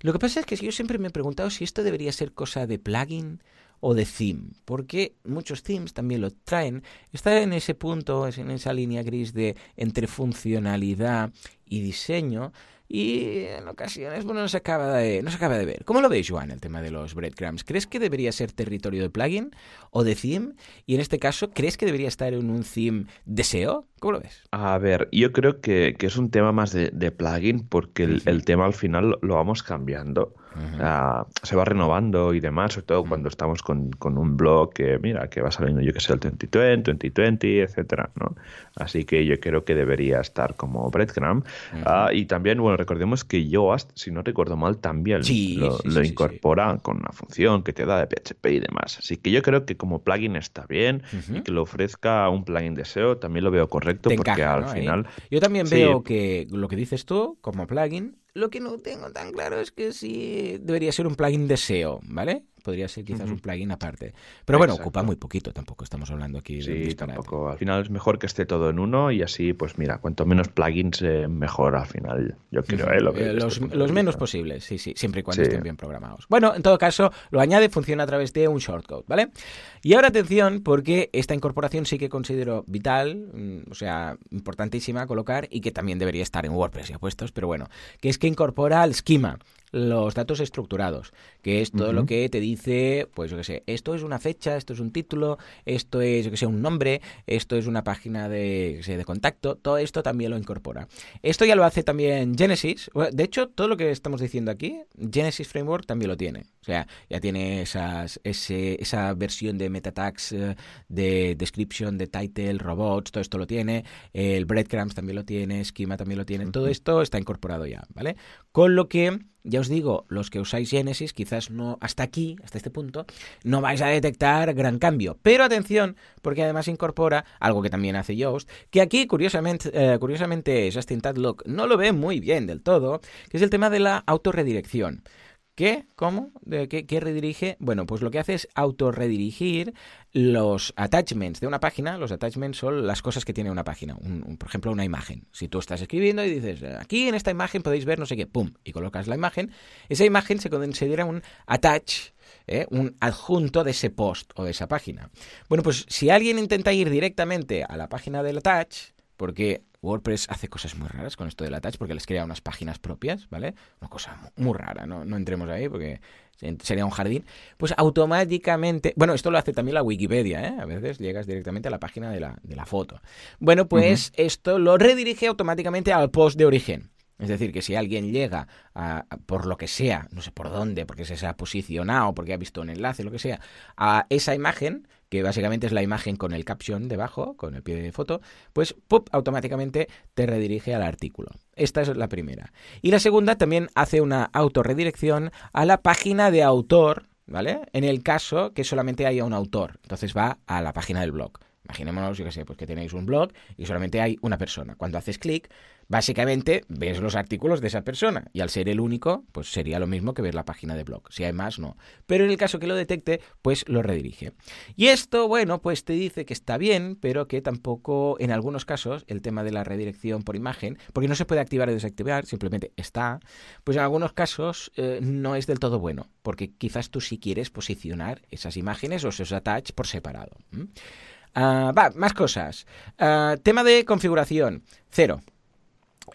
Lo que pasa es que yo siempre me he preguntado si esto debería ser cosa de plugin o de theme, porque muchos themes también lo traen. Está en ese punto, en esa línea gris de entre funcionalidad y diseño, y en ocasiones, bueno, no se acaba de, no se acaba de ver. ¿Cómo lo veis, Joan, el tema de los breadcrumbs? ¿Crees que debería ser territorio de plugin o de theme? Y en este caso, ¿crees que debería estar en un theme de SEO? ¿Cómo lo ves? A ver, yo creo que, es un tema más de, plugin porque el, tema al final lo vamos cambiando. Se va renovando y demás, sobre todo cuando estamos con, un blog que, mira, que va saliendo, yo que sé, el 2020, 2020, etcétera, ¿no? Así que yo creo que debería estar como breadcrumb. Ah, y también, bueno, recordemos que Yoast, si no recuerdo mal, también lo, incorpora con una función que te da de PHP y demás. Así que yo creo que como plugin está bien y que lo ofrezca un plugin de SEO también lo veo correcto porque al final... Yo también veo que lo que dices tú como plugin lo que no tengo tan claro es que sí debería ser un plugin de SEO, ¿vale? Podría ser quizás un plugin aparte. Pero bueno, ocupa muy poquito, tampoco estamos hablando aquí sí, de tampoco. Al final es mejor que esté todo en uno y así, pues mira, cuanto menos plugins, eh, mejor al final, yo creo, ¿eh? eh los, menos posibles, sí, sí, siempre y cuando estén bien programados. Bueno, en todo caso, lo añade, funciona a través de un shortcode, ¿vale? Y ahora atención, porque esta incorporación sí que considero vital, mm, o sea, importantísima a colocar y que también debería estar en WordPress, ya puestos, pero bueno, que es que incorpora el schema los datos estructurados, que es todo lo que te dice, pues yo qué sé, esto es una fecha, esto es un título, esto es, yo que sé, un nombre, esto es una página de, de contacto, todo esto también lo incorpora. Esto ya lo hace también Genesis, de hecho, todo lo que estamos diciendo aquí, Genesis Framework también lo tiene. O sea, ya tiene esas, ese, esa versión de meta tags, eh, de description, de title, robots, todo esto lo tiene, el breadcrumbs también lo tiene, schema también lo tiene, todo esto está incorporado ya, ¿vale? Con lo que ya os digo, los que usáis Genesis, quizás no hasta aquí, hasta este punto, no vais a detectar gran cambio. Pero atención, porque además incorpora algo que también hace Yoast, que aquí curiosamente, eh, curiosamente Justin Tadlock no lo ve muy bien del todo, que es el tema de la autorredirección. ¿Qué? ¿Cómo? ¿De qué, redirige? Bueno, pues lo que hace es autorredirigir los attachments de una página. Los attachments son las cosas que tiene una página. por ejemplo, una imagen. Si tú estás escribiendo y dices, aquí en esta imagen podéis ver no sé qué, pum, y colocas la imagen, esa imagen se considera un attach ¿eh? un adjunto de ese post o de esa página. Bueno, pues si alguien intenta ir directamente a la página del attach, porque WordPress hace cosas muy raras con esto del attach porque les crea unas páginas propias, ¿vale? Una cosa muy rara, no, no entremos ahí porque sería un jardín. Pues automáticamente, bueno, esto lo hace también la Wikipedia, ¿eh? A veces llegas directamente a la página de la, de la foto. Bueno, pues esto lo redirige automáticamente al post de origen. Es decir, que si alguien llega a, por lo que sea, no sé por dónde, porque se ha posicionado, porque ha visto un enlace, lo que sea, a esa imagen, que básicamente es la imagen con el caption debajo, con el pie de foto, pues ¡pop! automáticamente te redirige al artículo. Esta es la primera. Y la segunda también hace una autorredirección a la página de autor, ¿vale? En el caso que solamente haya un autor. Entonces va a la página del blog. Imaginémonos, yo que sé, pues que tenéis un blog y solamente hay una persona. Cuando haces clic, básicamente ves los artículos de esa persona y al ser el único, pues sería lo mismo que ver la página de blog. Si hay más, no. Pero en el caso que lo detecte, pues lo redirige. Y esto, bueno, pues te dice que está bien, pero que tampoco en algunos casos el tema de la redirección por imagen, porque no se puede activar o desactivar, simplemente está, pues en algunos casos eh, no es del todo bueno, porque quizás tú sí quieres posicionar esas imágenes o esos attach por separado. Ah, va, más cosas. Ah, tema de configuración, cero.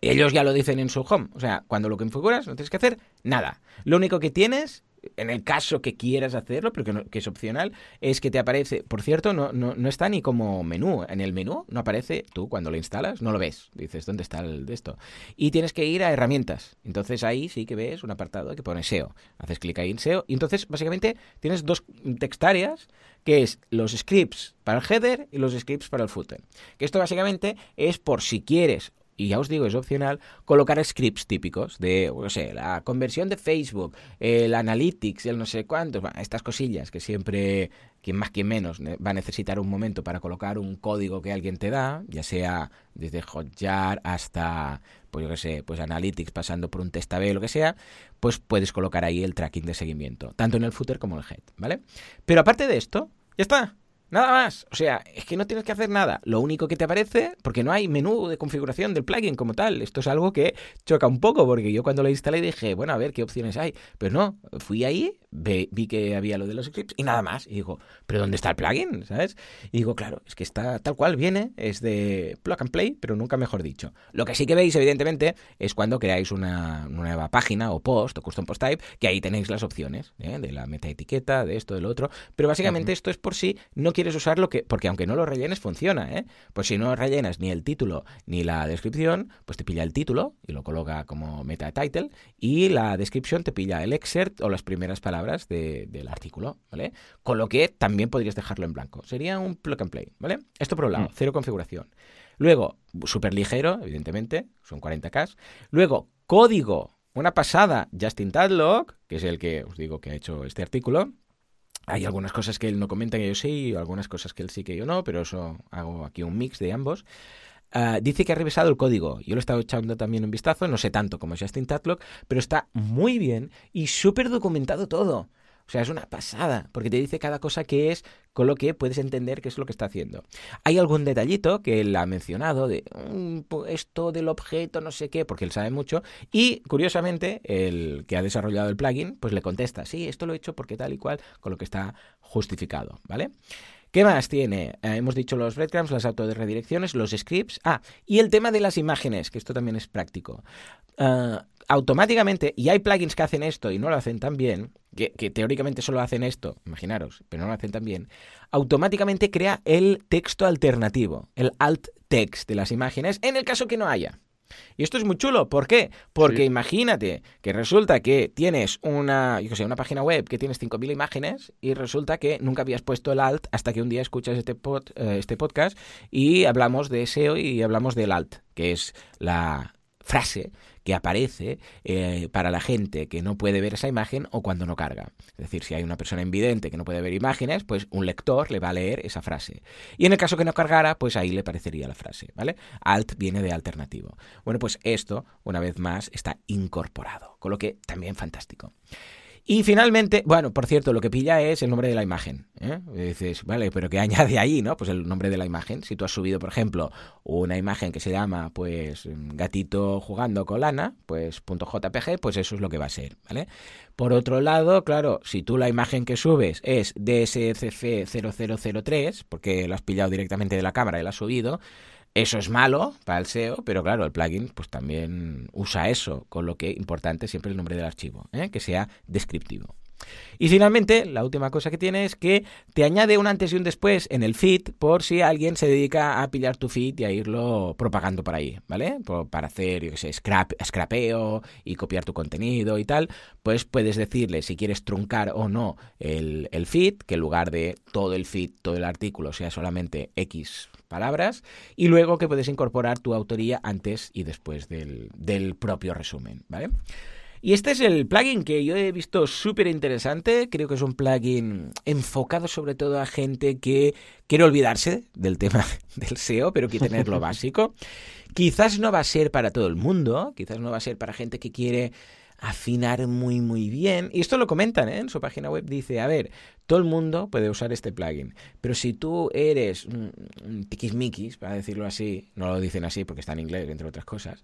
Ellos ya lo dicen en su home. O sea, cuando lo configuras no tienes que hacer nada. Lo único que tienes, en el caso que quieras hacerlo, pero que, es opcional, es que te aparece, por cierto, no, no, no, está ni como menú. En el menú no aparece, tú cuando lo instalas no lo ves. Dices, ¿dónde está el de esto? Y tienes que ir a herramientas. Entonces ahí sí que ves un apartado que pone SEO. Haces clic ahí en SEO y entonces básicamente tienes dos textarias que es los scripts para el header y los scripts para el footer. Que esto básicamente es por si quieres y ya os digo, es opcional, colocar scripts típicos de, no sé, la conversión de Facebook, el analytics, el no sé cuántos, estas cosillas que siempre, quien más, quien menos, va a necesitar un momento para colocar un código que alguien te da, ya sea desde Hotjar hasta, pues yo qué sé, pues Analytics pasando por un test lo que sea, pues puedes colocar ahí el tracking de seguimiento, tanto en el footer como en el head, ¿vale? Pero aparte de esto, ya está. Nada más. O sea, es que no tienes que hacer nada. Lo único que te aparece, porque no hay menú de configuración del plugin como tal. Esto es algo que choca un poco, porque yo cuando lo instalé dije, bueno, a ver qué opciones hay. Pero no, fui ahí, vi que había lo de los scripts y nada más. Y digo, ¿pero dónde está el plugin? ¿Sabes? Y digo, claro, es que está tal cual viene, es de plug and play, pero nunca mejor dicho. Lo que sí que veis, evidentemente, es cuando creáis una nueva página o post o custom post type, que ahí tenéis las opciones ¿eh? de la meta etiqueta, de esto, del otro. Pero básicamente esto es por si no quieres quieres usar lo que, porque aunque no lo rellenes funciona, ¿eh? Pues si no rellenas ni el título ni la descripción, pues te pilla el título y lo coloca como meta title y la descripción te pilla el excerpt o las primeras palabras del artículo, ¿vale? Con lo que también podrías dejarlo en blanco. Sería un plug and play, ¿vale? Esto por un lado, mm. cero configuración. Luego, súper ligero, evidentemente, son 40K. Luego, código, una pasada, Justin Tadlock, que es el que os digo que ha hecho este artículo, hay algunas cosas que él no comenta que yo sí, y algunas cosas que él sí que yo no, pero eso hago aquí un mix de ambos. Ah, dice que ha revisado el código. Yo lo he estado echando también un vistazo, no sé tanto como Justin Tatlock, pero está muy bien y súper documentado todo. O sea, es una pasada, porque te dice cada cosa que es, con lo que puedes entender qué es lo que está haciendo. Hay algún detallito que él ha mencionado de mm, esto del objeto, no sé qué, porque él sabe mucho, y curiosamente, el que ha desarrollado el plugin, pues le contesta, sí, esto lo he hecho porque tal y cual, con lo que está justificado, ¿vale? ¿Qué más tiene? Eh, hemos dicho los breadcrumbs, las autoredirecciones, los scripts. Ah, y el tema de las imágenes, que esto también es práctico. Ah, automáticamente, y hay plugins que hacen esto y no lo hacen tan bien, que, teóricamente solo hacen esto, imaginaros, pero no lo hacen tan bien, automáticamente crea el texto alternativo, el alt text de las imágenes, en el caso que no haya. Y esto es muy chulo, ¿por qué? Porque imagínate que resulta que tienes una, yo sé, una página web que tienes 5.000 imágenes y resulta que nunca habías puesto el alt hasta que un día escuchas este, eh, este podcast y hablamos de SEO y hablamos del alt, que es la frase que aparece eh, para la gente que no puede ver esa imagen o cuando no carga. Es decir, si hay una persona invidente que no puede ver imágenes, pues un lector le va a leer esa frase. Y en el caso que no cargara, pues ahí le aparecería la frase, ¿vale? Alt viene de alternativo. Bueno, pues esto, una vez más, está incorporado, con lo que también fantástico. Y finalmente, bueno, por cierto, lo que pilla es el nombre de la imagen. ¿eh? dices, vale, pero ¿qué añade ahí, no? Pues el nombre de la imagen. Si tú has subido, por ejemplo, una imagen que se llama, pues, gatito jugando con lana, pues, .jpg, pues eso es lo que va a ser, ¿vale? Por otro lado, claro, si tú la imagen que subes es DSCC0003, porque lo has pillado directamente de la cámara y la has subido, eso es malo para el SEO, pero claro, el plugin pues también usa eso, con lo que importante siempre el nombre del archivo, ¿eh? que sea descriptivo. Y finalmente, la última cosa que tiene es que te añade un antes y un después en el feed por si alguien se dedica a pillar tu feed y a irlo propagando por ahí, ¿vale? para hacer, yo qué sé, scrap, scrapeo y copiar tu contenido y tal, pues puedes decirle si quieres truncar o no el, el feed, que en lugar de todo el feed, todo el artículo sea solamente X palabras y luego que puedes incorporar tu autoría antes y después del, del propio resumen, ¿vale? Y este es el plugin que yo he visto súper interesante. Creo que es un plugin enfocado sobre todo a gente que quiere olvidarse del tema del SEO, pero quiere tener lo básico. Quizás no va a ser para todo el mundo, quizás no va a ser para gente que quiere afinar muy muy bien. Y esto lo comentan ¿eh? en su página web. Dice, a ver, todo el mundo puede usar este plugin, pero si tú eres un, tiquismiquis, para decirlo así, no lo dicen así porque está en inglés, entre otras cosas,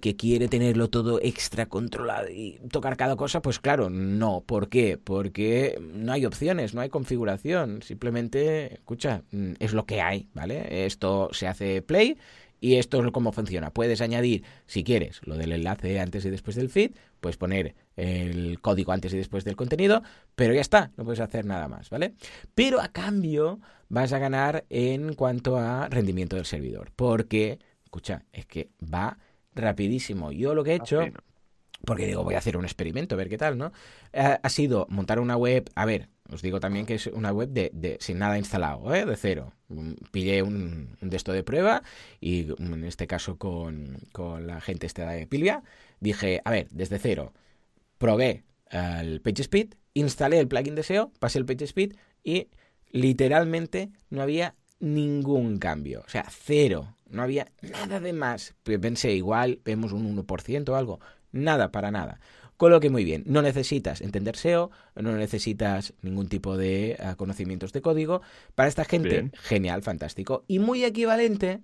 que quiere tenerlo todo extra controlado y tocar cada cosa, pues claro, no. ¿Por qué? Porque no hay opciones, no hay configuración. Simplemente, escucha, mm, es lo que hay, ¿vale? Esto se hace play y esto es cómo funciona. Puedes añadir, si quieres, lo del enlace antes y después del feed, puedes poner el código antes y después del contenido, pero ya está, no puedes hacer nada más, ¿vale? Pero a cambio vas a ganar en cuanto a rendimiento del servidor, porque, escucha, es que va rapidísimo. Yo lo que he hecho porque digo, voy a hacer un experimento, a ver qué tal, ¿no? Ha, sido montar una web, a ver, os digo también que es una web de, sin nada instalado, ¿eh? de cero. Mm, pillé un, un de esto de prueba y mm, en este caso con, la gente esta de Pilvia, dije, a ver, desde cero, probé el PageSpeed, instalé el plugin de SEO, pasé el PageSpeed y literalmente no había ningún cambio, o sea, cero, no había nada de más. Pensé, igual vemos un 1% o algo, Nada, para nada. Con lo que muy bien, no necesitas entender SEO, no necesitas ningún tipo de ah, conocimientos de código. Para esta gente, genial, fantástico. Y muy equivalente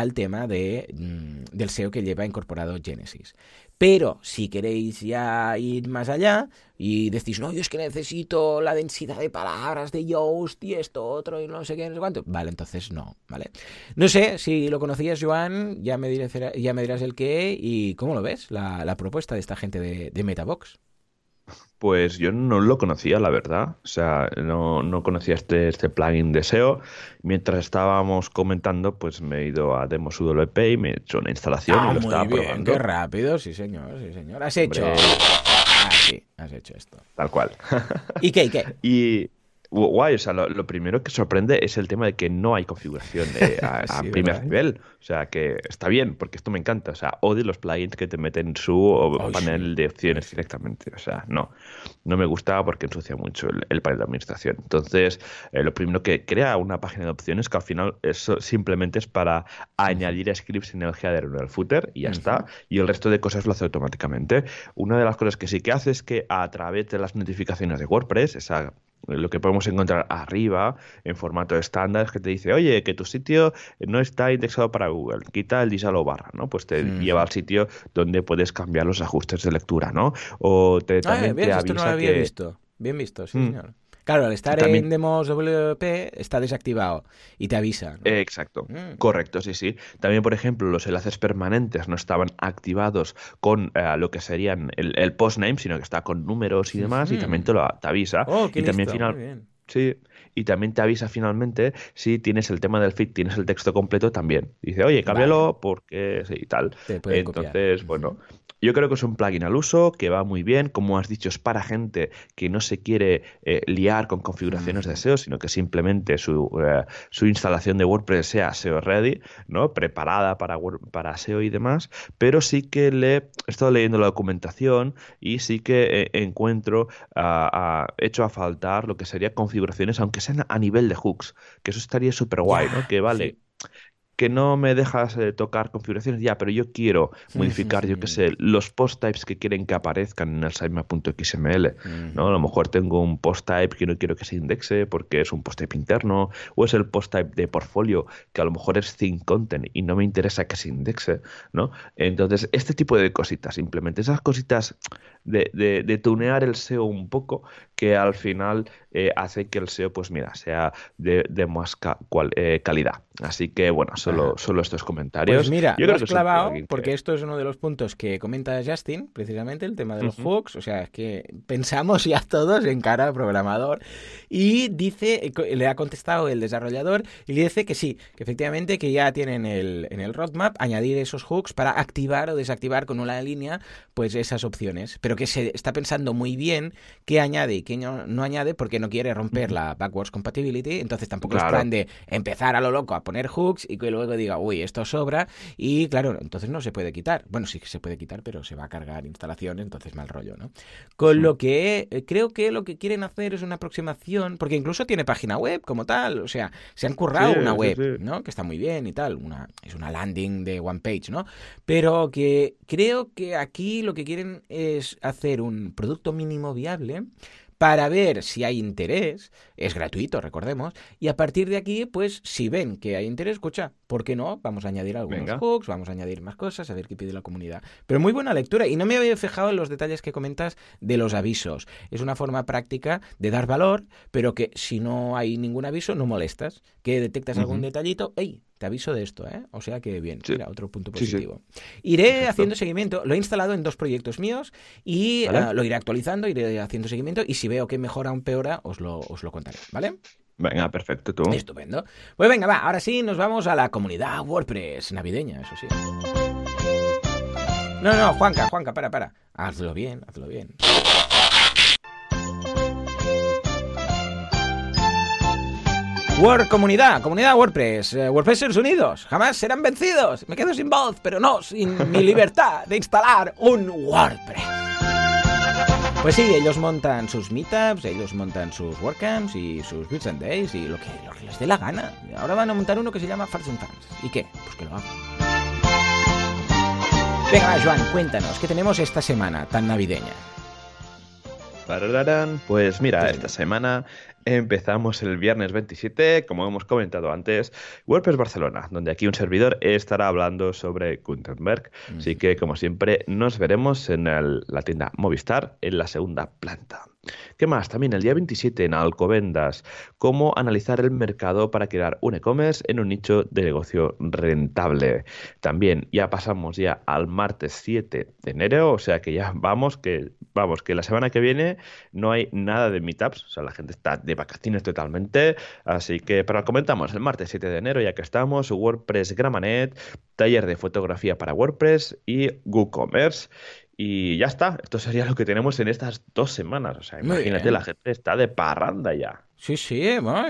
al tema de, mm, del SEO que lleva incorporado Genesis. Pero si queréis ya ir más allá y decís, no, yo es que necesito la densidad de palabras de Yoast y esto otro y no sé qué, no sé cuánto, vale, entonces no, ¿vale? No sé si lo conocías, Joan, ya me, dirás, el qué y cómo lo ves, la, propuesta de esta gente de, de Metabox. Pues yo no lo conocía, la verdad. O sea, no, no conocía este, este plugin de SEO. Mientras estábamos comentando, pues me he ido a Demos UWP y me he hecho una instalación y ah, lo estaba bien, probando. Qué rápido, sí señor, sí señor. Has hecho. Ah, sí, has hecho esto. Tal cual. ¿Y qué? ¿Y qué? Y guay, o sea, lo, primero que sorprende es el tema de que no hay configuración a, primer nivel. O sea, que está bien, porque esto me encanta. O sea, odio los plugins que te meten su panel de opciones directamente. O sea, no, no me gusta porque ensucia mucho el, panel de administración. Entonces, eh, lo primero que crea una página de opciones que al final eso simplemente es para añadir scripts en el header o en el footer y ya está. Y el resto de cosas lo hace automáticamente. Una de las cosas que sí que hace es que a través de las notificaciones de WordPress, esa lo que podemos encontrar arriba en formato estándar es que te dice, oye, que tu sitio no está indexado para Google, quita el disalo barra, ¿no? Pues te lleva al sitio donde puedes cambiar los ajustes de lectura, ¿no? O te, también te avisa no lo había visto. Bien visto, sí, mm. señor. Claro, al estar en Demos WP está desactivado y te avisa. Exacto, mm. correcto, sí, sí. También, por ejemplo, los enlaces permanentes no estaban activados con eh, lo que serían el, postname, sino que está con números y demás, y también te lo te avisa. Oh, y también final, Sí, y también te avisa finalmente si tienes el tema del feed, tienes el texto completo también. Dice, oye, cámbialo porque sí y tal. Entonces, bueno, yo creo que es un plugin al uso, que va muy bien. Como has dicho, es para gente que no se quiere eh, liar con configuraciones de SEO, sino que simplemente su, eh, su, instalación de WordPress sea SEO ready, ¿no? Preparada para, para SEO y demás. Pero sí que le he estado leyendo la documentación y sí que eh, encuentro uh, hecho a faltar lo que sería configuraciones, aunque sean a nivel de hooks, que eso estaría súper guay, ¿no? Que vale que no me dejas eh, tocar configuraciones, ya, pero yo quiero modificar, yo qué sé, los post types que quieren que aparezcan en el sitemap.xml, ¿no? A lo mejor tengo un post type que no quiero que se indexe porque es un post type interno, o es el post type de portfolio que a lo mejor es thin content y no me interesa que se indexe, ¿no? Entonces, este tipo de cositas, simplemente esas cositas de, de, tunear el SEO un poco, que al final eh, hace que el SEO, pues mira, sea de, más eh, calidad. Así que, bueno, solo, solo estos comentarios. Pues mira, Yo lo has clavado, porque esto es uno de los puntos que comenta Justin, precisamente, el tema de los hooks. O sea, es que pensamos ya todos en cara al programador. Y dice, le ha contestado el desarrollador y le dice que sí, que efectivamente que ya tienen el, en el roadmap añadir esos hooks para activar o desactivar con una línea pues esas opciones. Pero pero que se está pensando muy bien qué añade qué no, añade porque no quiere romper la backwards compatibility, entonces tampoco es plan de empezar a lo loco a poner hooks y que luego diga, uy, esto sobra y claro, entonces no se puede quitar. Bueno, sí que se puede quitar, pero se va a cargar instalaciones, entonces mal rollo, ¿no? Con lo que eh, creo que lo que quieren hacer es una aproximación, porque incluso tiene página web como tal, o sea, se han currado una web, ¿no? Que está muy bien y tal, una, es una landing de one page, ¿no? Pero que creo que aquí lo que quieren es hacer un producto mínimo viable para ver si hay interés, es gratuito, recordemos, y a partir de aquí, pues si ven que hay interés, escucha, ¿por qué no? Vamos a añadir algunos hooks, vamos a añadir más cosas, a ver qué pide la comunidad. Pero muy buena lectura, y no me había fijado en los detalles que comentas de los avisos. Es una forma práctica de dar valor, pero que si no hay ningún aviso, no molestas, que detectas algún detallito, ¡ey! Te aviso de esto, ¿eh? O sea que bien, mira, otro punto positivo. Iré haciendo seguimiento, lo he instalado en dos proyectos míos y ah, lo iré actualizando, iré haciendo seguimiento y si veo que mejora o empeora, os lo, os lo contaré, ¿vale? Venga, perfecto, tú. Estupendo. Pues venga, va, ahora sí nos vamos a la comunidad WordPress navideña, eso sí. No, no, Juanca, Juanca, para, para. Hazlo bien, hazlo bien. Word Comunidad, comunidad WordPress, eh, WordPressers unidos, jamás serán vencidos. Me quedo sin voz, pero no sin mi libertad de instalar un WordPress. Pues sí, ellos montan sus meetups, ellos montan sus WordCamps y sus Builds and Days y lo que, lo que les dé la gana. Ahora van a montar uno que se llama Fans and Fans. ¿Y qué? Pues que lo hagan. Venga, Joan, cuéntanos, ¿qué tenemos esta semana tan navideña? Pues mira, esta semana Empezamos el viernes 27, como hemos comentado antes, WordPress Barcelona, donde aquí un servidor estará hablando sobre Gutenberg. Así que, como siempre, nos veremos en la tienda Movistar en la segunda planta. ¿Qué más? También el día 27 en Alcobendas, cómo analizar el mercado para crear un e-commerce en un nicho de negocio rentable. También ya pasamos ya al martes 7 de enero, o sea que ya vamos que vamos que la semana que viene no hay nada de meetups, o sea, la gente está de vacaciones totalmente, así que pero comentamos el martes 7 de enero ya que estamos WordPress Gramanet, taller de fotografía para WordPress y WooCommerce y ya está, esto sería lo que tenemos en estas dos semanas. O sea, imagínate, la gente está de parranda ya. Sí, sí, bueno,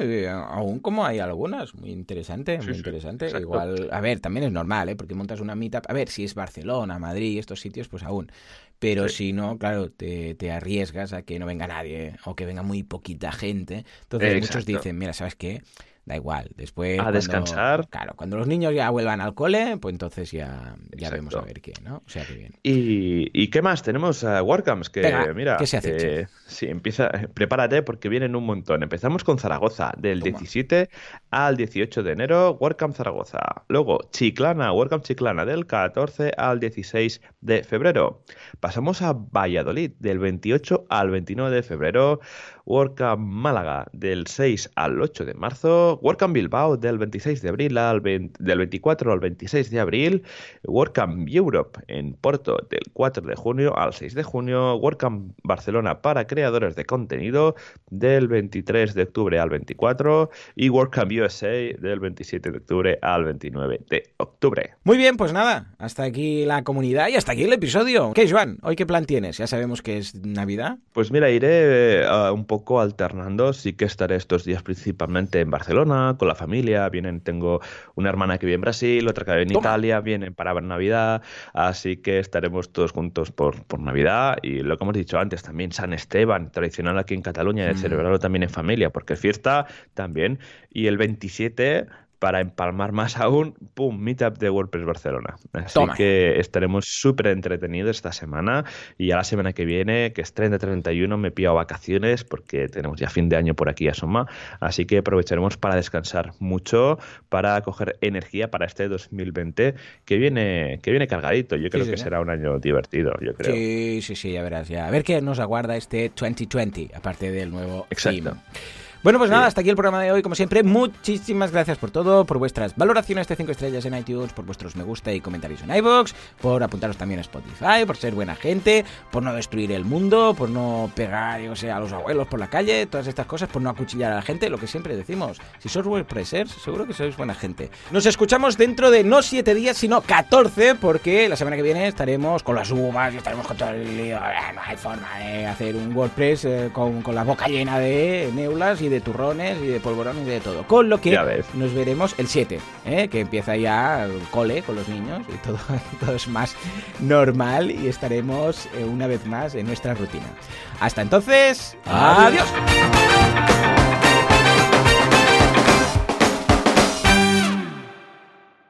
aún como hay algunas, muy interesante, muy interesante. Igual, a ver, también es normal, ¿eh? Porque montas una meetup, a ver, si es Barcelona, Madrid, estos sitios, pues aún. Pero si no, claro, te, te, arriesgas a que no venga nadie o que venga muy poquita gente. Entonces muchos dicen, mira, ¿sabes qué? Da igual. Después. A descansar. Claro, cuando los niños ya vuelvan al cole, pues entonces ya, ya vemos a ver qué, ¿no? O sea, que bien. ¿Y, y qué más? Tenemos a WordCamps que, mira. ¿Qué se hace? sí, empieza. Prepárate porque vienen un montón. Empezamos con Zaragoza, del 17 al 18 de enero, WordCamp Zaragoza. Luego, Chiclana, WordCamp Chiclana, del 14 al 16 de febrero. Pasamos a Valladolid, del 28 al 29 de febrero. WordCamp Málaga del 6 al 8 de marzo, WordCamp Bilbao del 26 de abril al del 24 al 26 de abril, WordCamp Europe en Porto del 4 de junio al 6 de junio, WordCamp Barcelona para creadores de contenido del 23 de octubre al 24 y WordCamp USA del 27 de octubre al 29 de octubre. Muy bien, pues nada, hasta aquí la comunidad y hasta aquí el episodio. ¿Qué, Joan? ¿Hoy qué plan tienes? Ya sabemos que es Navidad. Pues mira, iré eh, un poco poco alternando. Sí que estaré estos días principalmente en Barcelona, con la familia. Vienen, tengo una hermana que vive en Brasil, otra que vive en Italia, vienen para ver Navidad. Así que estaremos todos juntos por, por Navidad. Y lo que hemos dicho antes, también San Esteban, tradicional aquí en Cataluña, de mm. celebrarlo también en familia, porque es fiesta también. Y el 27 para empalmar más aún, ¡pum! Meetup de WordPress Barcelona. Así que estaremos súper entretenidos esta semana y ya la semana que viene, que es 30-31, me pido vacaciones porque tenemos ya fin de año por aquí a Soma. Así que aprovecharemos para descansar mucho, para coger energía para este 2020 que viene, que viene cargadito. Yo creo que será un año divertido, yo creo. Sí, sí, sí, ya verás. Ya. A ver qué nos aguarda este 2020, aparte del nuevo Exacto. Bueno, pues nada, hasta aquí el programa de hoy. Como siempre, muchísimas gracias por todo, por vuestras valoraciones de 5 estrellas en iTunes, por vuestros me gusta y comentarios en iVoox, por apuntaros también a Spotify, por ser buena gente, por no destruir el mundo, por no pegar, yo sé, a los abuelos por la calle, todas estas cosas, por no acuchillar a la gente, lo que siempre decimos. Si sois WordPressers, seguro que sois buena gente. Nos escuchamos dentro de no 7 días, sino 14, porque la semana que viene estaremos con las uvas y estaremos con todo el lío. No hay forma de hacer un WordPress eh, con, con la boca llena de neulas y de turrones y de polvorones y de todo. Con lo que nos veremos el 7, ¿eh? que empieza ya el cole con los niños y todo, todo es más normal y estaremos eh, una vez más en nuestra rutina. Hasta entonces, adiós.